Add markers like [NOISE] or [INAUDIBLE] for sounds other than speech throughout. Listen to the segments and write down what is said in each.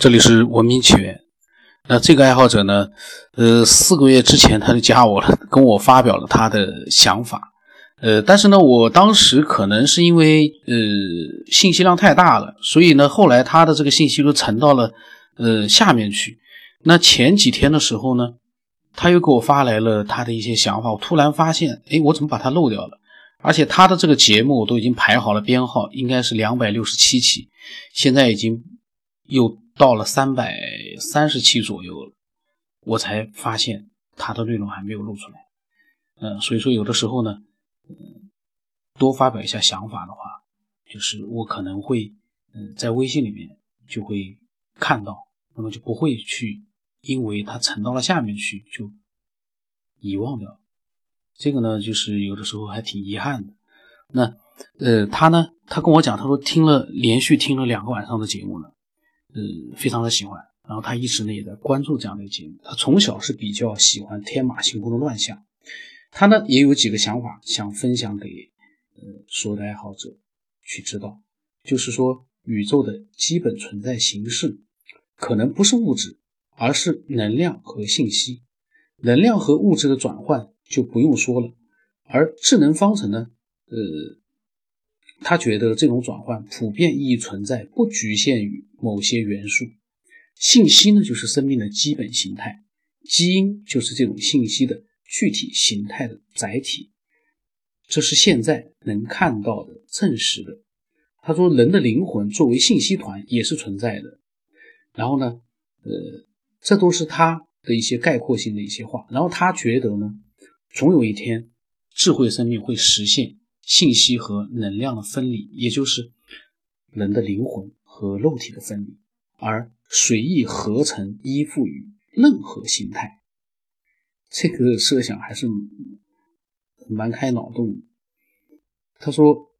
这里是文明起源。那这个爱好者呢，呃，四个月之前他就加我了，[LAUGHS] 跟我发表了他的想法。呃，但是呢，我当时可能是因为呃信息量太大了，所以呢，后来他的这个信息都沉到了呃下面去。那前几天的时候呢，他又给我发来了他的一些想法，我突然发现，哎，我怎么把他漏掉了？而且他的这个节目我都已经排好了编号，应该是两百六十七期，现在已经又。到了三百三十期左右，我才发现他的内容还没有露出来。嗯，所以说有的时候呢，嗯，多发表一下想法的话，就是我可能会，嗯，在微信里面就会看到，那么就不会去，因为它沉到了下面去就遗忘掉。这个呢，就是有的时候还挺遗憾的。那，呃，他呢，他跟我讲，他说听了连续听了两个晚上的节目呢。呃，非常的喜欢，然后他一直呢也在关注这样的节目。他从小是比较喜欢天马行空的乱象，他呢也有几个想法想分享给呃所有的爱好者去知道，就是说宇宙的基本存在形式可能不是物质，而是能量和信息。能量和物质的转换就不用说了，而智能方程呢，呃。他觉得这种转换普遍意义存在，不局限于某些元素。信息呢，就是生命的基本形态，基因就是这种信息的具体形态的载体。这是现在能看到的、证实的。他说，人的灵魂作为信息团也是存在的。然后呢，呃，这都是他的一些概括性的一些话。然后他觉得呢，总有一天，智慧生命会实现。信息和能量的分离，也就是人的灵魂和肉体的分离，而随意合成依附于任何形态。这个设想还是蛮开脑洞。他说，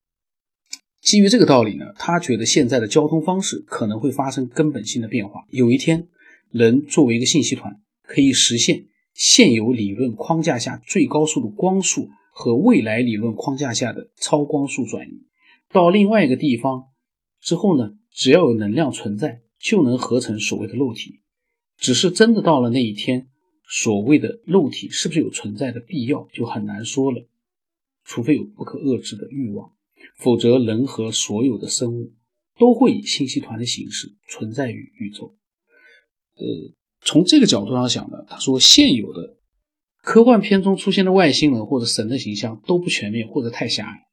基于这个道理呢，他觉得现在的交通方式可能会发生根本性的变化。有一天，人作为一个信息团，可以实现现有理论框架下最高速的光速。和未来理论框架下的超光速转移到另外一个地方之后呢，只要有能量存在，就能合成所谓的肉体。只是真的到了那一天，所谓的肉体是不是有存在的必要，就很难说了。除非有不可遏制的欲望，否则人和所有的生物都会以信息团的形式存在于宇宙。呃，从这个角度上想呢，他说现有的。科幻片中出现的外星人或者神的形象都不全面或者太狭隘。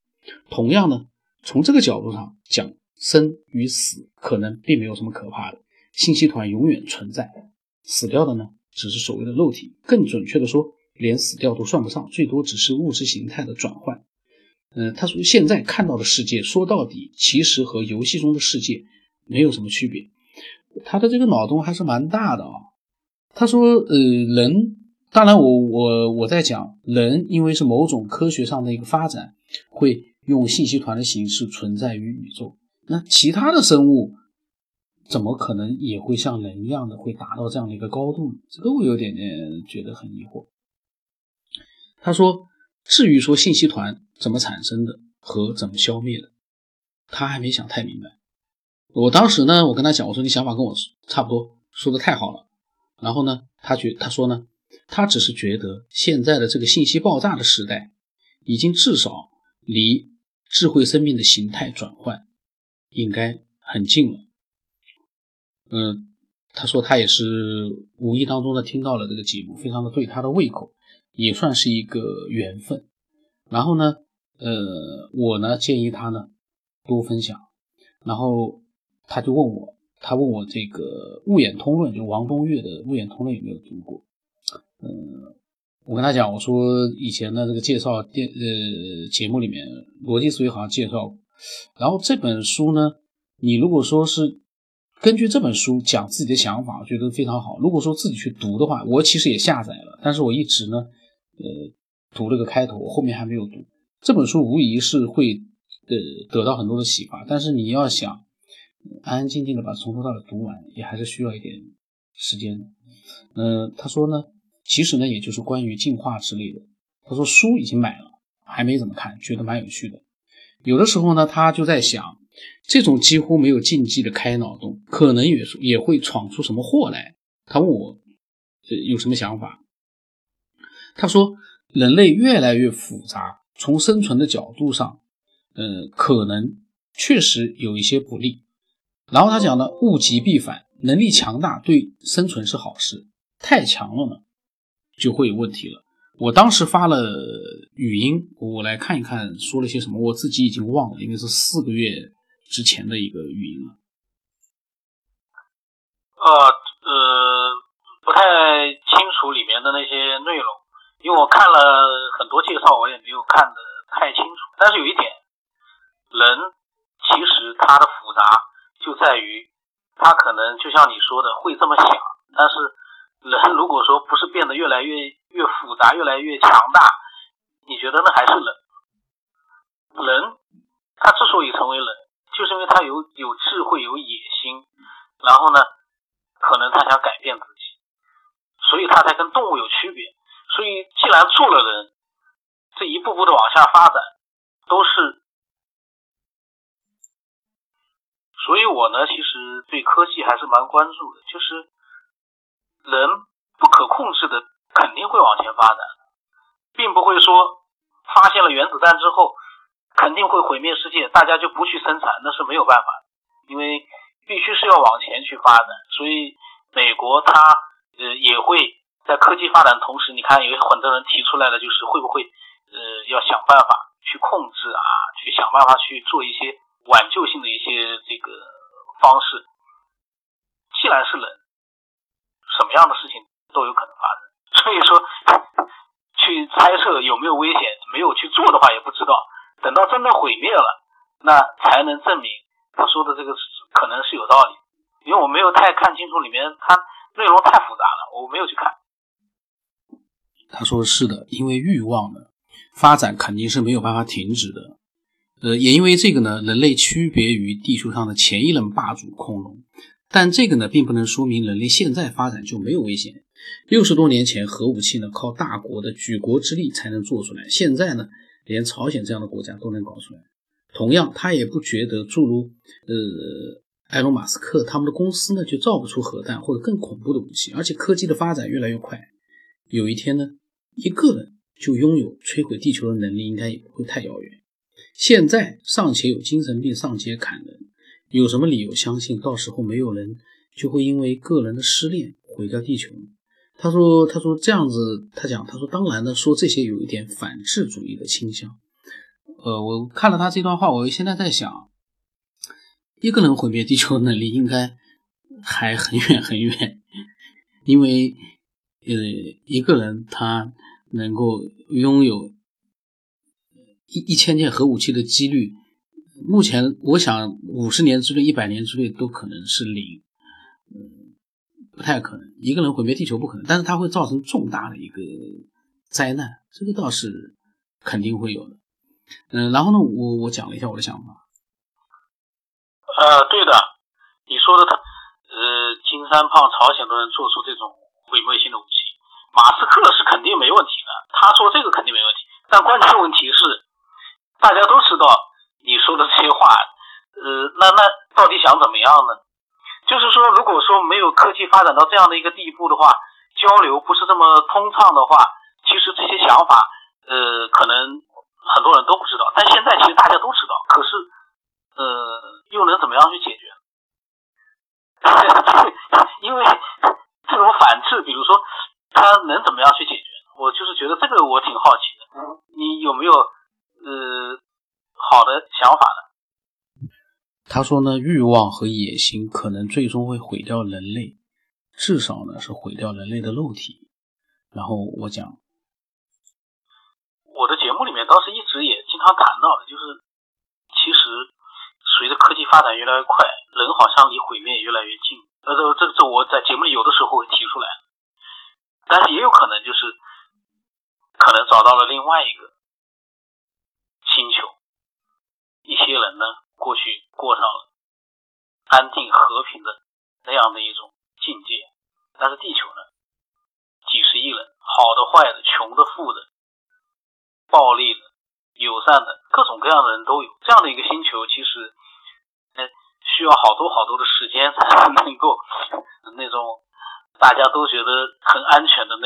同样呢，从这个角度上讲，生与死可能并没有什么可怕的。信息团永远存在，死掉的呢，只是所谓的肉体。更准确的说，连死掉都算不上，最多只是物质形态的转换。嗯，他说现在看到的世界，说到底其实和游戏中的世界没有什么区别。他的这个脑洞还是蛮大的啊。他说，呃，人。当然，我我我在讲人，因为是某种科学上的一个发展，会用信息团的形式存在于宇宙。那其他的生物怎么可能也会像人一样的会达到这样的一个高度呢？这个我有点点觉得很疑惑。他说，至于说信息团怎么产生的和怎么消灭的，他还没想太明白。我当时呢，我跟他讲，我说你想法跟我差不多，说的太好了。然后呢，他觉他说呢。他只是觉得现在的这个信息爆炸的时代，已经至少离智慧生命的形态转换应该很近了。嗯，他说他也是无意当中的听到了这个节目，非常的对他的胃口，也算是一个缘分。然后呢，呃，我呢建议他呢多分享。然后他就问我，他问我这个《物演通论》，就王东岳的《物演通论》有没有读过？嗯，我跟他讲，我说以前的这个介绍电呃节目里面，逻辑思维好像介绍过。然后这本书呢，你如果说是根据这本书讲自己的想法，我觉得非常好。如果说自己去读的话，我其实也下载了，但是我一直呢，呃，读了个开头，我后面还没有读。这本书无疑是会呃得到很多的启发，但是你要想安安静静的把从头到尾读完，也还是需要一点时间的。嗯，他说呢。其实呢，也就是关于进化之类的。他说书已经买了，还没怎么看，觉得蛮有趣的。有的时候呢，他就在想，这种几乎没有禁忌的开脑洞，可能也也会闯出什么祸来。他问我，呃，有什么想法？他说，人类越来越复杂，从生存的角度上，呃，可能确实有一些不利。然后他讲呢，物极必反，能力强大对生存是好事，太强了呢，就会有问题了。我当时发了语音，我来看一看说了些什么，我自己已经忘了，因为是四个月之前的一个语音了。呃呃，不太清楚里面的那些内容，因为我看了很多介绍，我也没有看得太清楚。但是有一点，人其实他的复杂就在于，他可能就像你说的会这么想，但是人如果说不是变得越来越越复杂、越来越强大，你觉得那还是人？人他之所以成为人，就是因为他有有智慧、有野心，然后呢，可能他想改变自己，所以他才跟动物有区别。所以既然做了人，这一步步的往下发展，都是。所以我呢，其实对科技还是蛮关注的，就是人不可控制的肯定会往前发展，并不会说发现了原子弹之后肯定会毁灭世界，大家就不去生产，那是没有办法，因为必须是要往前去发展。所以美国它呃也会在科技发展的同时，你看有很多人提出来了，就是会不会呃要想办法去控制啊，去想办法去做一些。挽救性的一些这个方式，既然是人，什么样的事情都有可能发生。所以说，[LAUGHS] 去猜测有没有危险，没有去做的话也不知道。等到真的毁灭了，那才能证明他说的这个可能是有道理。因为我没有太看清楚里面，它内容太复杂了，我没有去看。他说是的，因为欲望呢，发展肯定是没有办法停止的。呃，也因为这个呢，人类区别于地球上的前一任霸主恐龙，但这个呢，并不能说明人类现在发展就没有危险。六十多年前，核武器呢，靠大国的举国之力才能做出来，现在呢，连朝鲜这样的国家都能搞出来。同样，他也不觉得诸如呃埃隆·马斯克他们的公司呢，就造不出核弹或者更恐怖的武器。而且科技的发展越来越快，有一天呢，一个人就拥有摧毁地球的能力，应该也不会太遥远。现在尚且有精神病上街砍人，有什么理由相信到时候没有人就会因为个人的失恋毁掉地球呢？他说：“他说这样子，他讲，他说当然呢，说这些有一点反智主义的倾向。呃，我看了他这段话，我现在在想，一个人毁灭地球的能力应该还很远很远，因为呃，一个人他能够拥有。”一一千件核武器的几率，目前我想五十年之内、一百年之内都可能是零，嗯，不太可能。一个人毁灭地球不可能，但是它会造成重大的一个灾难，这个倒是肯定会有的。嗯，然后呢，我我讲了一下我的想法。呃，对的，你说的他，呃，金三胖、朝鲜都能做出这种毁灭性的武器，马斯克是肯定没问题的，他说这个肯定没问题，但关键问题是。大家都知道说的这些话，呃，那那到底想怎么样呢？就是说，如果说没有科技发展到这样的一个地步的话，交流不是这么通畅的话，其实这些想法，呃，可能很多人都不知道。但现在其实大家都知道，可是，呃，又能怎么样去解决？[LAUGHS] 因为这种反制，比如说，他能怎么样去解决？我就是觉得这个我挺好奇的。你有没有？呃，好的想法呢。他说呢，欲望和野心可能最终会毁掉人类，至少呢是毁掉人类的肉体。然后我讲，我的节目里面当时一直也经常谈到的，就是其实随着科技发展越来越快，人好像离毁灭越来越近。呃，这这这我在节目里有的时候会提出来，但是也有可能就是可能找到了另外一个。星球，一些人呢，过去过上了安定和平的。那样的。一种境界，但是地球呢，几十亿人，好的、坏的、穷的、富的、暴力的、友善的，各种各样的。人都有。这样的。一个星球，其实需要好多好多的。时间才能够那种大家都觉得很安全的。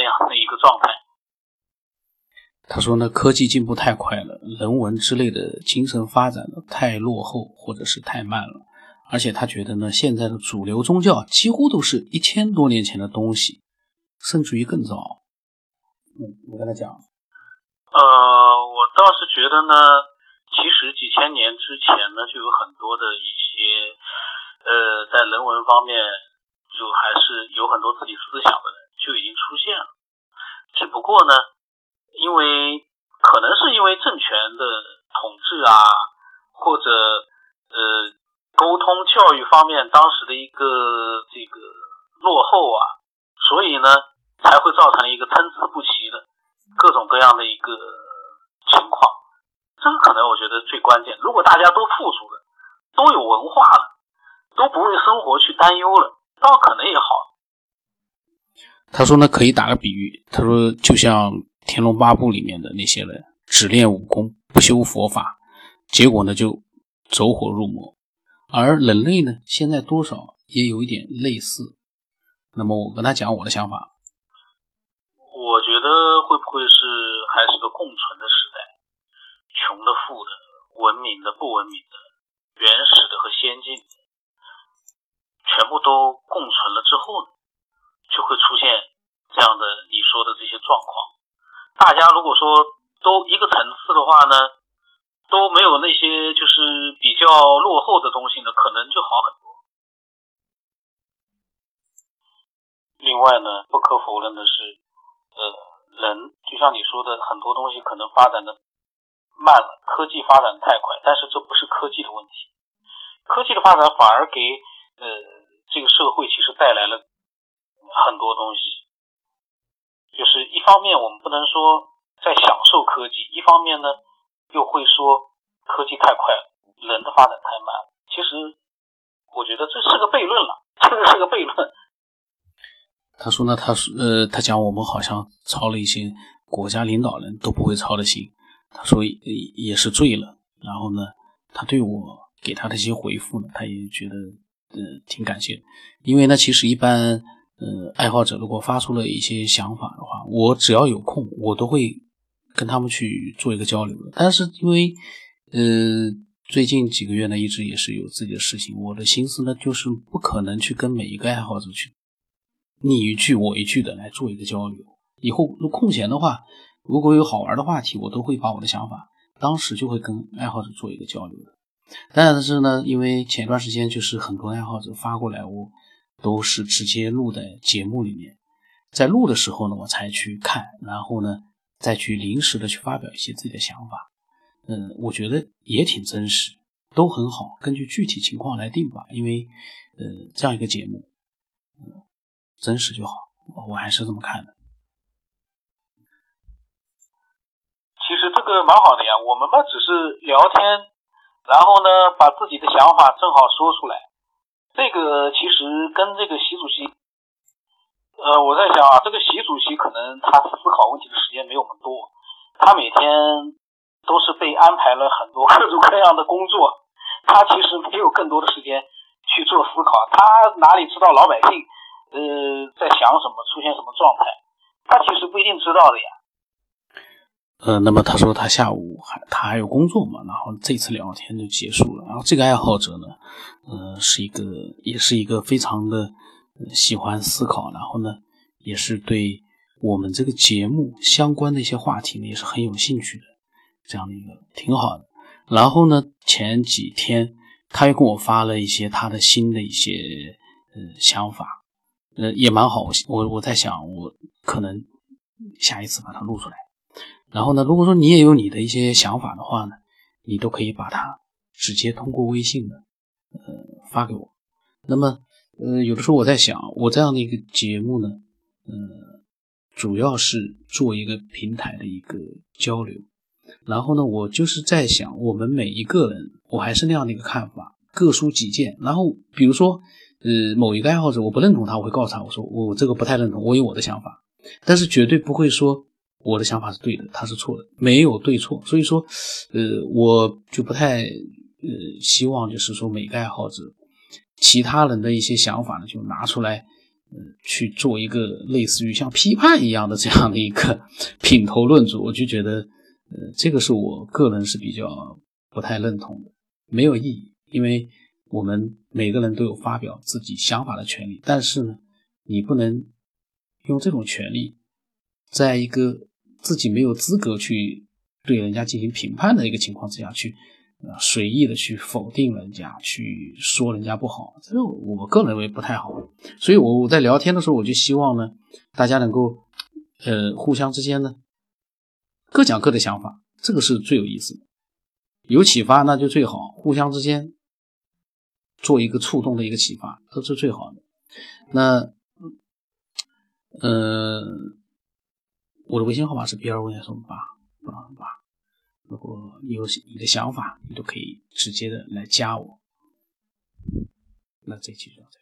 他说呢，科技进步太快了，人文之类的精神发展的太落后或者是太慢了，而且他觉得呢，现在的主流宗教几乎都是一千多年前的东西，甚至于更早。嗯，我跟他讲，呃，我倒是觉得呢，其实几千年之前呢，就有很多的一些，呃，在人文方面就还是有很多自己思想的人就已经出现了，只不过呢。因为可能是因为政权的统治啊，或者呃沟通教育方面当时的一个这个落后啊，所以呢才会造成一个参差不齐的各种各样的一个情况。这个可能我觉得最关键。如果大家都富足了，都有文化了，都不为生活去担忧了，倒可能也好。他说呢，可以打个比喻，他说就像。《天龙八部》里面的那些人只练武功不修佛法，结果呢就走火入魔。而人类呢，现在多少也有一点类似。那么我跟他讲我的想法，我觉得会不会是还是个共存的时代？穷的、富的、文明的、不文明的、原始的和先进的，全部都共存了之后呢，就会出现这样的你说的这些状况。大家如果说都一个层次的话呢，都没有那些就是比较落后的东西呢，可能就好很多。另外呢，不可否认的是，呃，人就像你说的，很多东西可能发展的慢了，科技发展太快，但是这不是科技的问题，科技的发展反而给呃这个社会其实带来了很多东西。就是一方面我们不能说在享受科技，一方面呢又会说科技太快了，人的发展太慢。其实我觉得这是个悖论了，这个是个悖论。他说呢，他说呃，他讲我们好像操了一些国家领导人都不会操的心。他说也是醉了。然后呢，他对我给他的一些回复呢，他也觉得呃挺感谢，因为呢，其实一般。呃，爱好者如果发出了一些想法的话，我只要有空，我都会跟他们去做一个交流的。但是因为呃最近几个月呢，一直也是有自己的事情，我的心思呢就是不可能去跟每一个爱好者去你一句我一句的来做一个交流。以后空闲的话，如果有好玩的话题，我都会把我的想法当时就会跟爱好者做一个交流的。但是呢，因为前段时间就是很多爱好者发过来我。都是直接录在节目里面，在录的时候呢，我才去看，然后呢，再去临时的去发表一些自己的想法。嗯，我觉得也挺真实，都很好，根据具体情况来定吧。因为，呃，这样一个节目，嗯，真实就好，我还是这么看的。其实这个蛮好的呀，我们嘛只是聊天，然后呢，把自己的想法正好说出来。这个其实跟这个习主席，呃，我在想啊，这个习主席可能他思考问题的时间没有我们多，他每天都是被安排了很多各种各样的工作，他其实没有更多的时间去做思考，他哪里知道老百姓呃在想什么，出现什么状态，他其实不一定知道的呀。呃，那么他说他下午还他还有工作嘛，然后这次聊天就结束了。然后这个爱好者呢，呃，是一个也是一个非常的喜欢思考，然后呢，也是对我们这个节目相关的一些话题呢也是很有兴趣的，这样的一个挺好的。然后呢，前几天他又跟我发了一些他的新的一些呃想法，呃，也蛮好。我我在想，我可能下一次把它录出来。然后呢，如果说你也有你的一些想法的话呢，你都可以把它直接通过微信的呃发给我。那么呃有的时候我在想，我这样的一个节目呢，呃主要是做一个平台的一个交流。然后呢，我就是在想，我们每一个人，我还是那样的一个看法，各抒己见。然后比如说呃某一个爱好者，我不认同他，我会告诉他，我说我这个不太认同，我有我的想法，但是绝对不会说。我的想法是对的，他是错的，没有对错。所以说，呃，我就不太呃希望，就是说每个爱好者其他人的一些想法呢，就拿出来，呃，去做一个类似于像批判一样的这样的一个 [LAUGHS] 品头论足，我就觉得，呃，这个是我个人是比较不太认同的，没有意义，因为我们每个人都有发表自己想法的权利，但是呢，你不能用这种权利，在一个自己没有资格去对人家进行评判的一个情况之下去。啊，随意的去否定人家，去说人家不好，这个我个人认为不太好。所以，我我在聊天的时候，我就希望呢，大家能够，呃，互相之间呢，各讲各的想法，这个是最有意思的，有启发那就最好，互相之间做一个触动的一个启发，都是最好的。那，呃，我的微信号码是 B 二五幺八八八。如果你有你的想法，你都可以直接的来加我。那这期就到这。